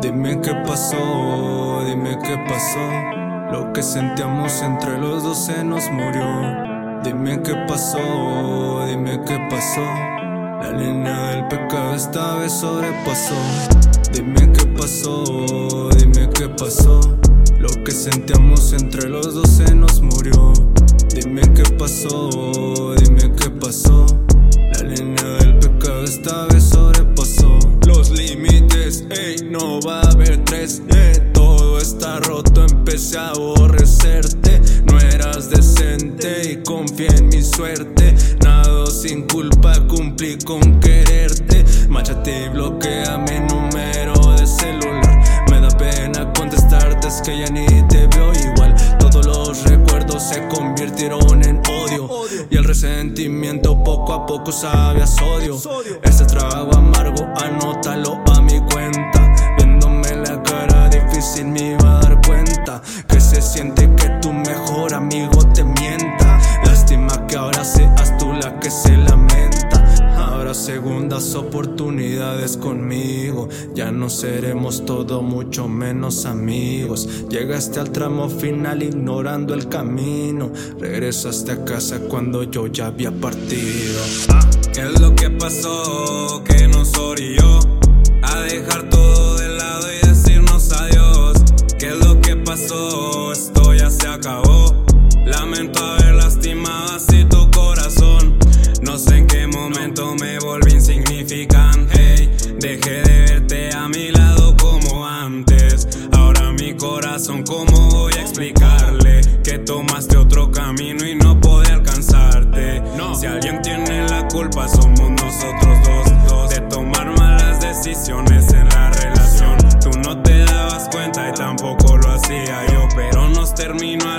qué pasó, dime qué pasó. Lo que sentíamos entre los dos se nos murió. Dime qué pasó, dime qué pasó. La línea del pecado esta vez sobrepasó. Dime qué pasó, dime qué pasó. Lo que sentíamos entre los dos se nos murió. Dime qué pasó, está roto, empecé a aborrecerte. No eras decente y confié en mi suerte. Nado sin culpa, cumplí con quererte. Machate y bloquea mi número de celular. Me da pena contestarte, es que ya ni te veo igual. Todos los recuerdos se convirtieron en odio. Y el resentimiento poco a poco sabe a sodio. Este trago amargo, anótalo segundas oportunidades conmigo. Ya no seremos todo, mucho menos amigos. Llegaste al tramo final ignorando el camino. Regresaste a casa cuando yo ya había partido. ¿Qué es lo que pasó que nos orilló a dejar todo de lado y decirnos adiós? ¿Qué es lo que pasó? Esto ya se acabó. Lamento insignificante. Dejé de verte a mi lado como antes. Ahora mi corazón, ¿cómo voy a explicarle que tomaste otro camino y no podré alcanzarte? Si alguien tiene la culpa, somos nosotros dos, dos de tomar malas decisiones en la relación. Tú no te dabas cuenta y tampoco lo hacía yo, pero nos terminó